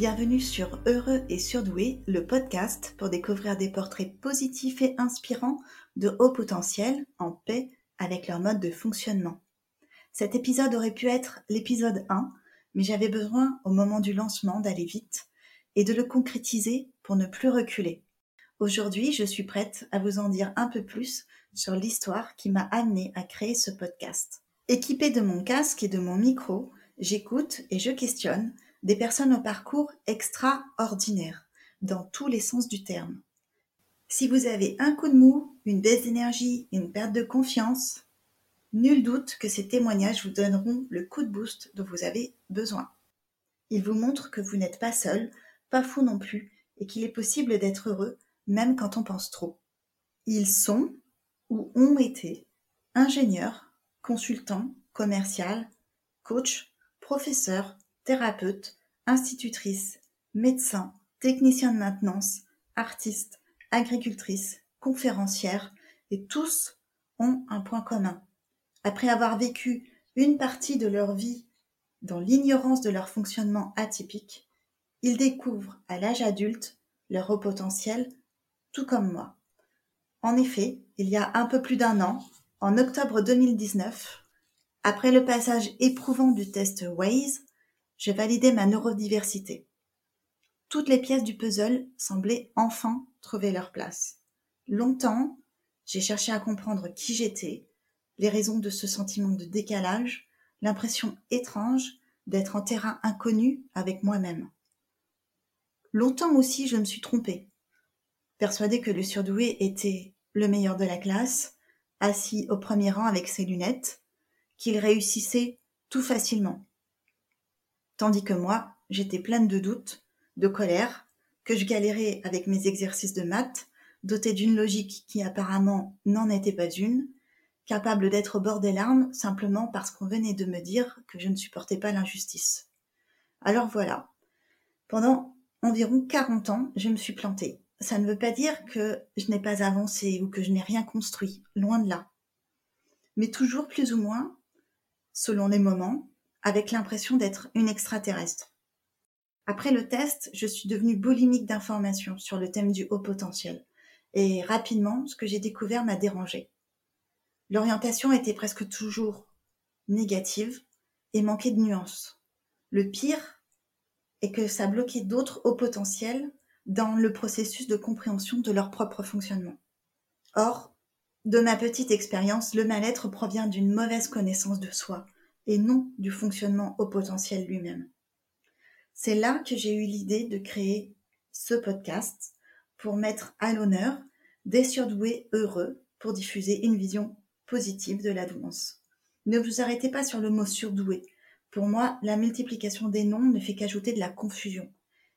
Bienvenue sur Heureux et Surdoué, le podcast pour découvrir des portraits positifs et inspirants de haut potentiel en paix avec leur mode de fonctionnement. Cet épisode aurait pu être l'épisode 1, mais j'avais besoin au moment du lancement d'aller vite et de le concrétiser pour ne plus reculer. Aujourd'hui, je suis prête à vous en dire un peu plus sur l'histoire qui m'a amené à créer ce podcast. Équipée de mon casque et de mon micro, j'écoute et je questionne des personnes au parcours extraordinaire, dans tous les sens du terme. Si vous avez un coup de mou, une baisse d'énergie, une perte de confiance, nul doute que ces témoignages vous donneront le coup de boost dont vous avez besoin. Ils vous montrent que vous n'êtes pas seul, pas fou non plus, et qu'il est possible d'être heureux même quand on pense trop. Ils sont, ou ont été, ingénieurs, consultants, commercial, coach, professeurs, thérapeutes, institutrices, médecins, techniciens de maintenance, artistes, agricultrices, conférencières, et tous ont un point commun. Après avoir vécu une partie de leur vie dans l'ignorance de leur fonctionnement atypique, ils découvrent à l'âge adulte leur haut potentiel, tout comme moi. En effet, il y a un peu plus d'un an, en octobre 2019, après le passage éprouvant du test Waze, j'ai validé ma neurodiversité. Toutes les pièces du puzzle semblaient enfin trouver leur place. Longtemps, j'ai cherché à comprendre qui j'étais, les raisons de ce sentiment de décalage, l'impression étrange d'être en terrain inconnu avec moi-même. Longtemps aussi, je me suis trompée, persuadée que le surdoué était le meilleur de la classe, assis au premier rang avec ses lunettes, qu'il réussissait tout facilement tandis que moi, j'étais pleine de doutes, de colère, que je galérais avec mes exercices de maths, dotée d'une logique qui apparemment n'en était pas une, capable d'être au bord des larmes simplement parce qu'on venait de me dire que je ne supportais pas l'injustice. Alors voilà. Pendant environ 40 ans, je me suis plantée. Ça ne veut pas dire que je n'ai pas avancé ou que je n'ai rien construit, loin de là. Mais toujours plus ou moins, selon les moments, avec l'impression d'être une extraterrestre. Après le test, je suis devenue boulimique d'informations sur le thème du haut potentiel. Et rapidement, ce que j'ai découvert m'a dérangé. L'orientation était presque toujours négative et manquait de nuances. Le pire est que ça bloquait d'autres hauts potentiels dans le processus de compréhension de leur propre fonctionnement. Or, de ma petite expérience, le mal-être provient d'une mauvaise connaissance de soi, et non du fonctionnement au potentiel lui-même. C'est là que j'ai eu l'idée de créer ce podcast pour mettre à l'honneur des surdoués heureux pour diffuser une vision positive de la douance. Ne vous arrêtez pas sur le mot surdoué. Pour moi, la multiplication des noms ne fait qu'ajouter de la confusion.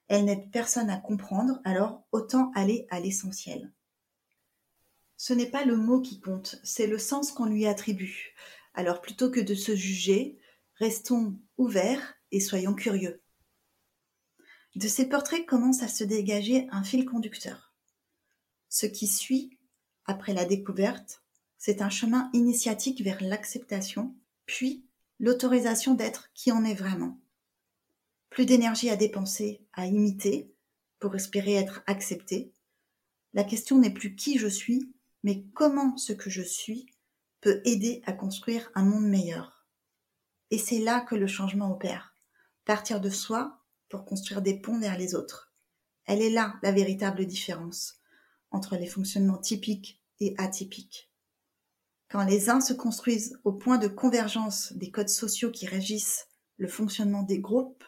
Elle n'aide personne à comprendre, alors autant aller à l'essentiel. Ce n'est pas le mot qui compte, c'est le sens qu'on lui attribue. Alors plutôt que de se juger, restons ouverts et soyons curieux. De ces portraits commence à se dégager un fil conducteur. Ce qui suit, après la découverte, c'est un chemin initiatique vers l'acceptation, puis l'autorisation d'être qui on est vraiment. Plus d'énergie à dépenser, à imiter, pour espérer être accepté. La question n'est plus qui je suis, mais comment ce que je suis peut aider à construire un monde meilleur. Et c'est là que le changement opère. Partir de soi pour construire des ponts vers les autres. Elle est là la véritable différence entre les fonctionnements typiques et atypiques. Quand les uns se construisent au point de convergence des codes sociaux qui régissent le fonctionnement des groupes,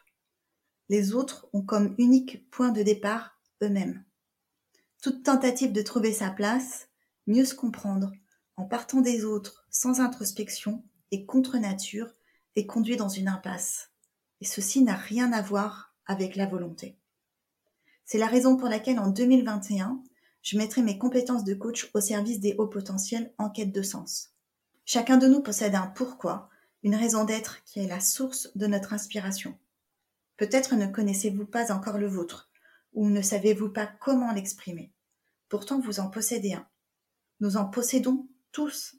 les autres ont comme unique point de départ eux-mêmes. Toute tentative de trouver sa place, mieux se comprendre, en partant des autres sans introspection et contre nature est conduit dans une impasse. Et ceci n'a rien à voir avec la volonté. C'est la raison pour laquelle en 2021, je mettrai mes compétences de coach au service des hauts potentiels en quête de sens. Chacun de nous possède un pourquoi, une raison d'être qui est la source de notre inspiration. Peut-être ne connaissez-vous pas encore le vôtre, ou ne savez-vous pas comment l'exprimer. Pourtant, vous en possédez un. Nous en possédons tous.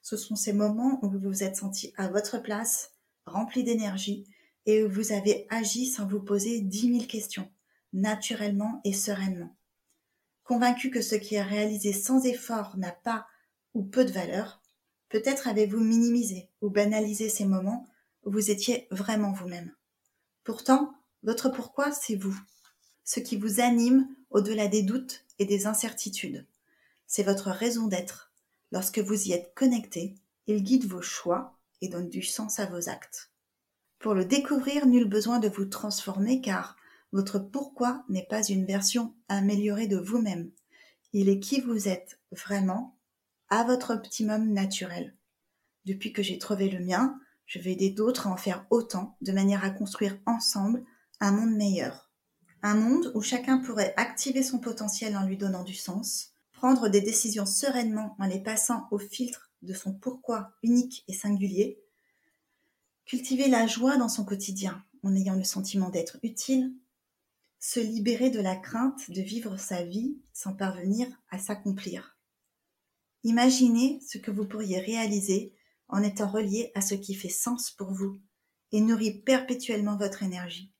Ce sont ces moments où vous vous êtes senti à votre place, rempli d'énergie et où vous avez agi sans vous poser dix mille questions, naturellement et sereinement. Convaincu que ce qui est réalisé sans effort n'a pas ou peu de valeur, peut-être avez-vous minimisé ou banalisé ces moments où vous étiez vraiment vous-même. Pourtant, votre pourquoi, c'est vous. Ce qui vous anime au-delà des doutes et des incertitudes. C'est votre raison d'être. Lorsque vous y êtes connecté, il guide vos choix et donne du sens à vos actes. Pour le découvrir, nul besoin de vous transformer car votre pourquoi n'est pas une version améliorée de vous-même. Il est qui vous êtes vraiment à votre optimum naturel. Depuis que j'ai trouvé le mien, je vais aider d'autres à en faire autant de manière à construire ensemble un monde meilleur. Un monde où chacun pourrait activer son potentiel en lui donnant du sens, prendre des décisions sereinement en les passant au filtre de son pourquoi unique et singulier, cultiver la joie dans son quotidien en ayant le sentiment d'être utile, se libérer de la crainte de vivre sa vie sans parvenir à s'accomplir. Imaginez ce que vous pourriez réaliser en étant relié à ce qui fait sens pour vous et nourrit perpétuellement votre énergie.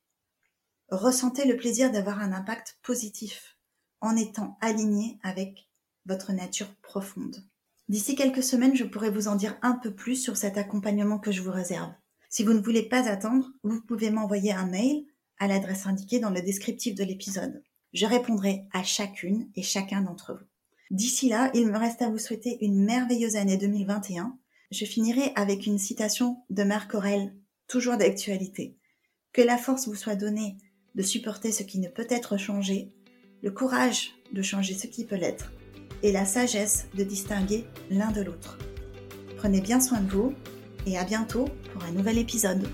Ressentez le plaisir d'avoir un impact positif en étant aligné avec votre nature profonde. D'ici quelques semaines, je pourrai vous en dire un peu plus sur cet accompagnement que je vous réserve. Si vous ne voulez pas attendre, vous pouvez m'envoyer un mail à l'adresse indiquée dans le descriptif de l'épisode. Je répondrai à chacune et chacun d'entre vous. D'ici là, il me reste à vous souhaiter une merveilleuse année 2021. Je finirai avec une citation de Marc Aurel, toujours d'actualité. Que la force vous soit donnée de supporter ce qui ne peut être changé, le courage de changer ce qui peut l'être, et la sagesse de distinguer l'un de l'autre. Prenez bien soin de vous et à bientôt pour un nouvel épisode.